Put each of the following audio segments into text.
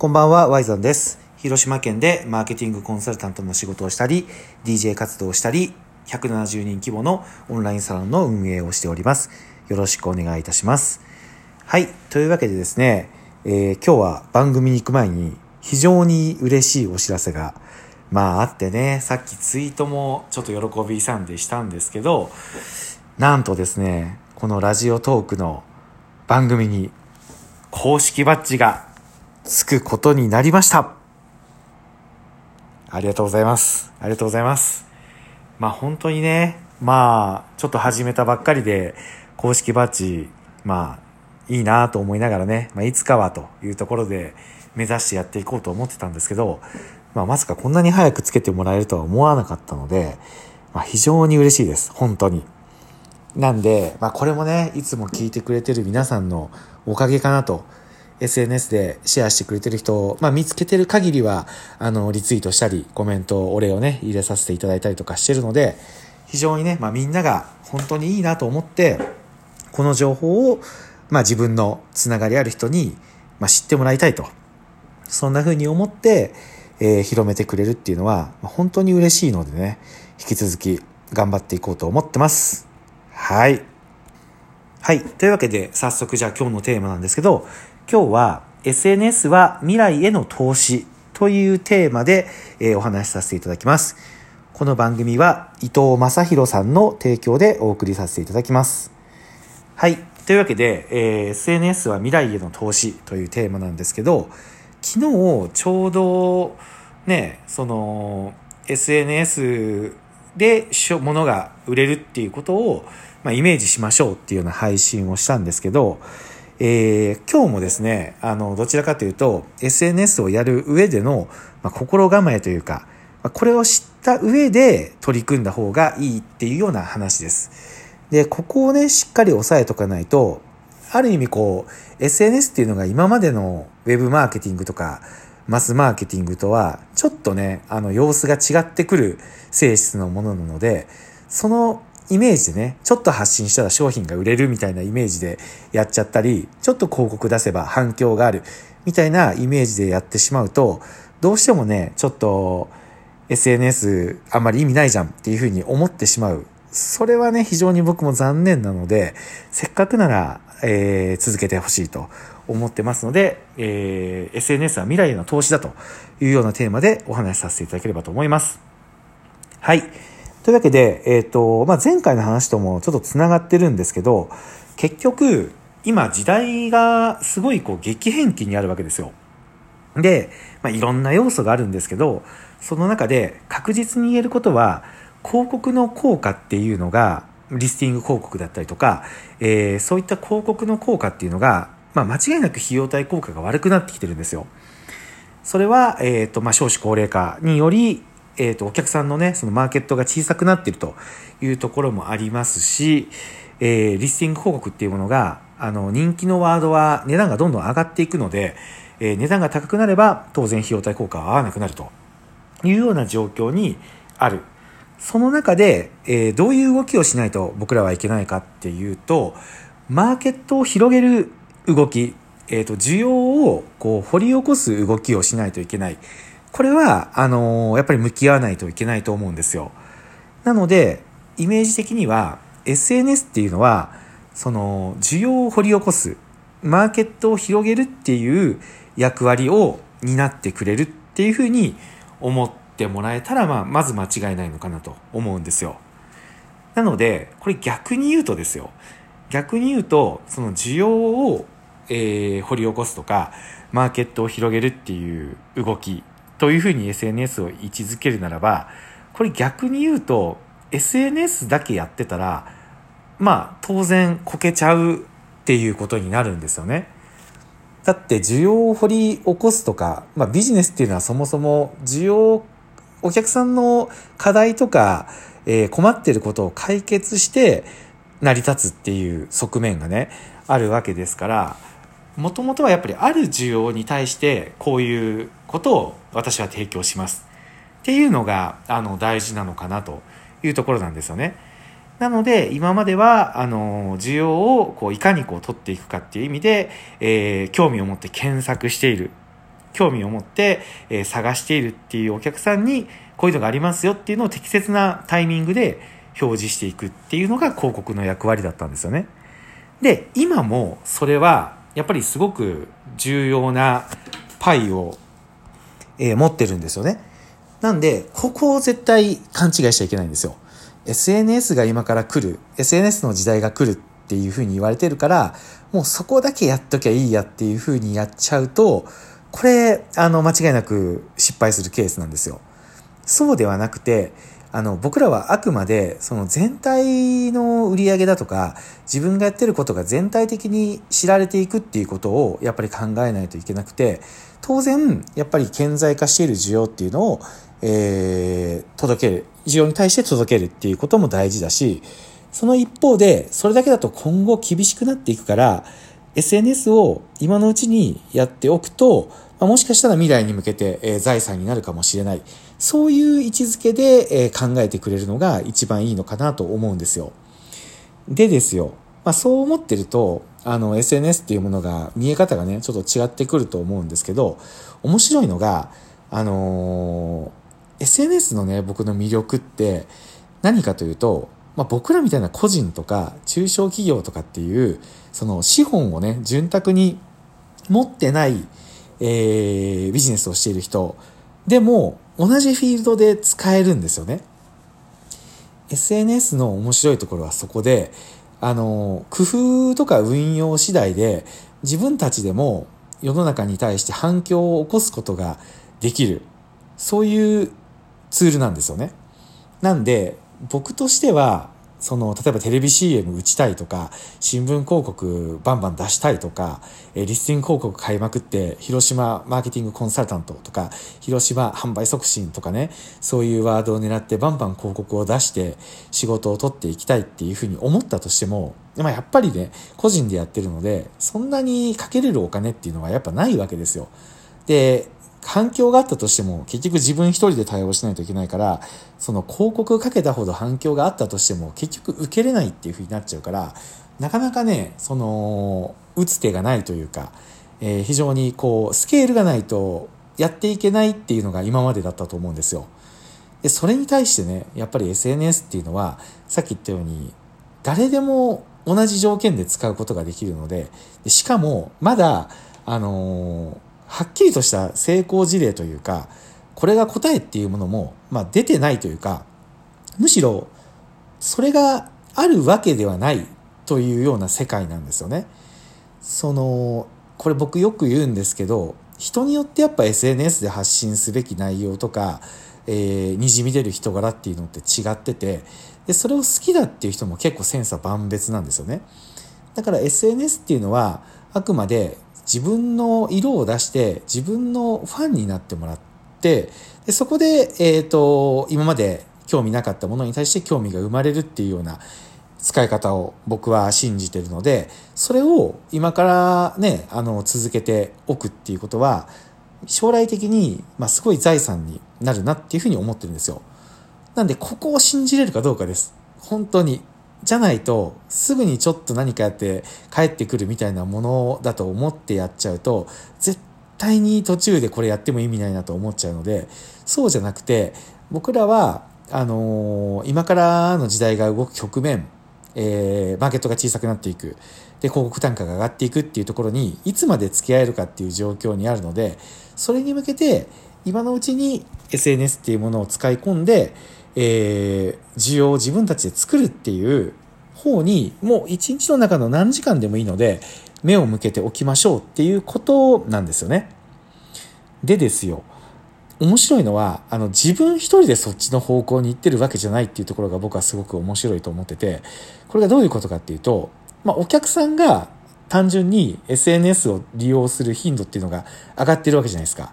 こんばんは、ワイゾンです。広島県でマーケティングコンサルタントの仕事をしたり、DJ 活動をしたり、170人規模のオンラインサロンの運営をしております。よろしくお願いいたします。はい。というわけでですね、えー今日は番組に行く前に非常に嬉しいお知らせが、まああってね、さっきツイートもちょっと喜びさんでしたんですけど、なんとですね、このラジオトークの番組に公式バッジがつくことになりました。ありがとうございます。ありがとうございます。まあ本当にね、まあちょっと始めたばっかりで公式バッジ、まあいいなと思いながらね、まあいつかはというところで目指してやっていこうと思ってたんですけど、まあまさかこんなに早くつけてもらえるとは思わなかったので、まあ非常に嬉しいです。本当に。なんで、まあこれもね、いつも聞いてくれてる皆さんのおかげかなと。SNS でシェアしてくれてる人を、まあ見つけてる限りは、あの、リツイートしたり、コメント、お礼をね、入れさせていただいたりとかしてるので、非常にね、まあみんなが本当にいいなと思って、この情報を、まあ自分のつながりある人に、まあ知ってもらいたいと。そんな風に思って、えー広めてくれるっていうのは、本当に嬉しいのでね、引き続き頑張っていこうと思ってます。はい。はい。というわけで、早速じゃあ今日のテーマなんですけど、今日は SNS は未来への投資というテーマで、えお話しさせていただきます。この番組は伊藤正弘さんの提供でお送りさせていただきます。はい。というわけで、えー SNS は未来への投資というテーマなんですけど、昨日ちょうどね、その SNS で物が売れるっていうことを、まあ、イメージしましょうっていうような配信をしたんですけど、えー今日もですね、あの、どちらかというと、SNS をやる上での、まあ、心構えというか、まあこれを知った上で取り組んだ方がいいっていうような話です。で、ここをね、しっかり押さえとかないと、ある意味こう、SNS っていうのが今までのウェブマーケティングとか、マスマーケティングとは、ちょっとね、あの、様子が違ってくる性質のものなので、そのイメージでね、ちょっと発信したら商品が売れるみたいなイメージでやっちゃったり、ちょっと広告出せば反響があるみたいなイメージでやってしまうと、どうしてもね、ちょっと SNS あんまり意味ないじゃんっていうふうに思ってしまう。それはね、非常に僕も残念なので、せっかくなら、えー続けてほしいと思ってますので、えー SNS は未来への投資だというようなテーマでお話しさせていただければと思います。はい。というわけで、えっ、と、まあ、前回の話ともちょっと繋がってるんですけど、結局、今時代がすごいこう激変期にあるわけですよ。で、まあ、いろんな要素があるんですけど、その中で確実に言えることは、広告の効果っていうのが、リスティング広告だったりとか、えーそういった広告の効果っていうのが、まあ、間違いなく費用対効果が悪くなってきてるんですよ。それは、えっ、と、まあ、少子高齢化により、えっ、と、お客さんのね、そのマーケットが小さくなっているというところもありますし、えーリスティング広告っていうものが、あの、人気のワードは値段がどんどん上がっていくので、えー値段が高くなれば、当然費用対効果は合わなくなるというような状況にある。その中で、えーどういう動きをしないと僕らはいけないかっていうと、マーケットを広げる動き、えっ、と、需要をこう掘り起こす動きをしないといけない。これは、あのーやっぱり向き合わないといけないと思うんですよ。なので、イメージ的には、SNS っていうのは、その、需要を掘り起こす、マーケットを広げるっていう役割を担ってくれるっていうふうに思ってもらえたら、まあ、まず間違いないのかなと思うんですよ。なので、これ逆に言うとですよ。逆に言うと、その需要を、えー掘り起こすとか、マーケットを広げるっていう動きというふうに SNS を位置づけるならば、これ逆に言うと、SNS だけやってたら、まあ当然こけちゃうっていうことになるんですよね。だって需要を掘り起こすとか、まあビジネスっていうのはそもそも需要、お客さんの課題とか、えー困ってることを解決して成り立つっていう側面がね、あるわけですから、もともとはやっぱりある需要に対してこういうことを私は提供しますっていうのがあの大事なのかなというところなんですよね。なので、今までは、あの、需要をこういかにこう取っていくかっていう意味で、えー興味を持って検索している興味を持って、えー、探しているっていうお客さんに、こういうのがありますよっていうのを適切なタイミングで表示していくっていうのが広告の役割だったんですよね。で、今もそれは、やっぱりすごく重要なパイを、えー、持ってるんですよね。なんで、ここを絶対勘違いしちゃいけないんですよ。SNS が今から来る、SNS の時代が来るっていうふうに言われてるから、もうそこだけやっときゃいいやっていうふうにやっちゃうと、これ、あの、間違いなく失敗するケースなんですよ。そうではなくて、あの、僕らはあくまで、その全体の売り上げだとか、自分がやってることが全体的に知られていくっていうことを、やっぱり考えないといけなくて、当然、やっぱり顕在化している需要っていうのを、えー、届ける。需要に対して届けるっていうことも大事だし、その一方で、それだけだと今後厳しくなっていくから、SNS を今のうちにやっておくと、もしかしたら未来に向けて、財産になるかもしれない。そういう位置づけで、え、考えてくれるのが一番いいのかなと思うんですよ。でですよ。まあ、そう思ってると、あの、SNS っていうものが見え方がね、ちょっと違ってくると思うんですけど、面白いのが、あのー、SNS のね、僕の魅力って何かというと、まあ、僕らみたいな個人とか中小企業とかっていう、その資本をね、潤沢に持ってない、えー、ビジネスをしている人でも同じフィールドで使えるんですよね。SNS の面白いところはそこで、あの、工夫とか運用次第で自分たちでも世の中に対して反響を起こすことができる。そういうツールなんですよね。なんで、僕としては、その、例えばテレビ CM 打ちたいとか、新聞広告バンバン出したいとか、えリスティング広告買いまくって、広島マーケティングコンサルタントとか、広島販売促進とかね、そういうワードを狙ってバンバン広告を出して仕事を取っていきたいっていうふうに思ったとしても、まあやっぱりね、個人でやってるので、そんなにかけれるお金っていうのはやっぱないわけですよ。で、反響があったとしても、結局自分一人で対応しないといけないから、その広告かけたほど反響があったとしても、結局受けれないっていう風になっちゃうから、なかなかね、その、打つ手がないというか、えー、非常にこう、スケールがないとやっていけないっていうのが今までだったと思うんですよ。で、それに対してね、やっぱり SNS っていうのは、さっき言ったように、誰でも同じ条件で使うことができるので、でしかも、まだ、あのーはっきりとした成功事例というか、これが答えっていうものも、まあ、出てないというか、むしろ、それがあるわけではないというような世界なんですよね。その、これ僕よく言うんですけど、人によってやっぱ SNS で発信すべき内容とか、えー、にじみ出る人柄っていうのって違ってて、で、それを好きだっていう人も結構千差万別なんですよね。だから SNS っていうのは、あくまで自分の色を出して自分のファンになってもらってでそこで、えっ、ー、と今まで興味なかったものに対して興味が生まれるっていうような使い方を僕は信じてるのでそれを今からねあの続けておくっていうことは将来的に、まあ、すごい財産になるなっていうふうに思ってるんですよ。なんでここを信じれるかどうかです。本当に。じゃないと、すぐにちょっと何かやって帰ってくるみたいなものだと思ってやっちゃうと、絶対に途中でこれやっても意味ないなと思っちゃうので、そうじゃなくて、僕らは、あのー、今からの時代が動く局面、えー、マーケットが小さくなっていく。で、広告単価が上がっていくっていうところに、いつまで付き合えるかっていう状況にあるので、それに向けて、今のうちに SNS っていうものを使い込んで、えー、需要を自分たちで作るっていう方に、もう一日の中の何時間でもいいので、目を向けておきましょうっていうことなんですよね。でですよ。面白いのは、あの、自分一人でそっちの方向に行ってるわけじゃないっていうところが僕はすごく面白いと思ってて、これがどういうことかっていうと、まあ、お客さんが単純に SNS を利用する頻度っていうのが上がってるわけじゃないですか。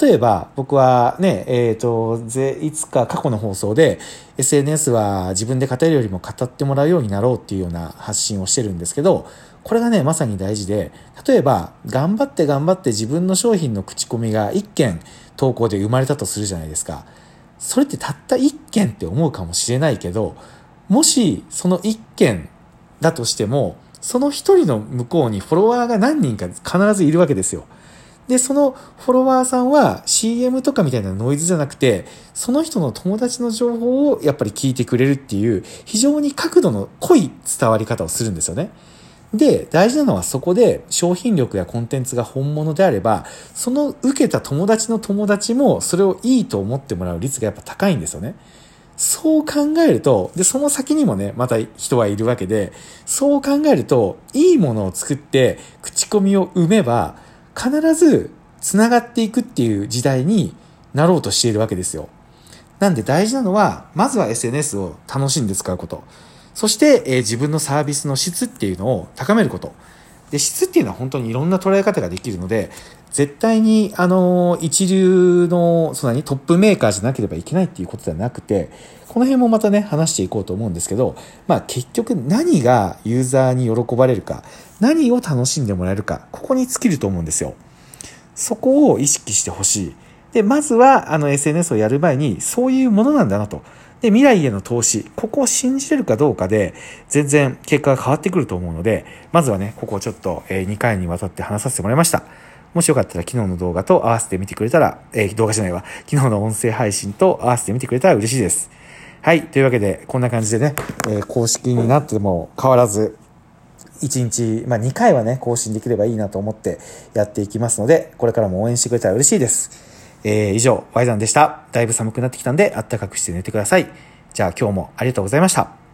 例えば、僕はね、えっ、ー、と、ぜ、いつか過去の放送で、SNS は自分で語るよりも語ってもらうようになろうっていうような発信をしてるんですけど、これがね、まさに大事で、例えば、頑張って頑張って自分の商品の口コミが1件投稿で生まれたとするじゃないですか。それってたった1件って思うかもしれないけど、もしその1件だとしても、その1人の向こうにフォロワーが何人か必ずいるわけですよ。で、そのフォロワーさんは CM とかみたいなノイズじゃなくて、その人の友達の情報をやっぱり聞いてくれるっていう、非常に角度の濃い伝わり方をするんですよね。で、大事なのはそこで商品力やコンテンツが本物であれば、その受けた友達の友達もそれをいいと思ってもらう率がやっぱ高いんですよね。そう考えると、で、その先にもね、また人はいるわけで、そう考えると、いいものを作って口コミを生めば、必ず繋がっていくっていう時代になろうとしているわけですよ。なんで大事なのは、まずは SNS を楽しんで使うこと。そして、えー、自分のサービスの質っていうのを高めること。で、質っていうのは本当にいろんな捉え方ができるので、絶対に、あの、一流の、そんなにトップメーカーじゃなければいけないっていうことではなくて、この辺もまたね、話していこうと思うんですけど、まあ結局何がユーザーに喜ばれるか、何を楽しんでもらえるか、ここに尽きると思うんですよ。そこを意識してほしい。で、まずは、あの SNS をやる前に、そういうものなんだなと。で、未来への投資、ここを信じれるかどうかで、全然結果が変わってくると思うので、まずはね、ここをちょっと、2回にわたって話させてもらいました。もしよかったら昨日の動画と合わせて見てくれたら、えー、動画じゃないわ、昨日の音声配信と合わせて見てくれたら嬉しいです。はい。というわけで、こんな感じでね、えー、公式になっても変わらず、1日、まあ2回はね、更新できればいいなと思ってやっていきますので、これからも応援してくれたら嬉しいです。えー、以上、ワイザンでした。だいぶ寒くなってきたんで、あったかくして寝てください。じゃあ今日もありがとうございました。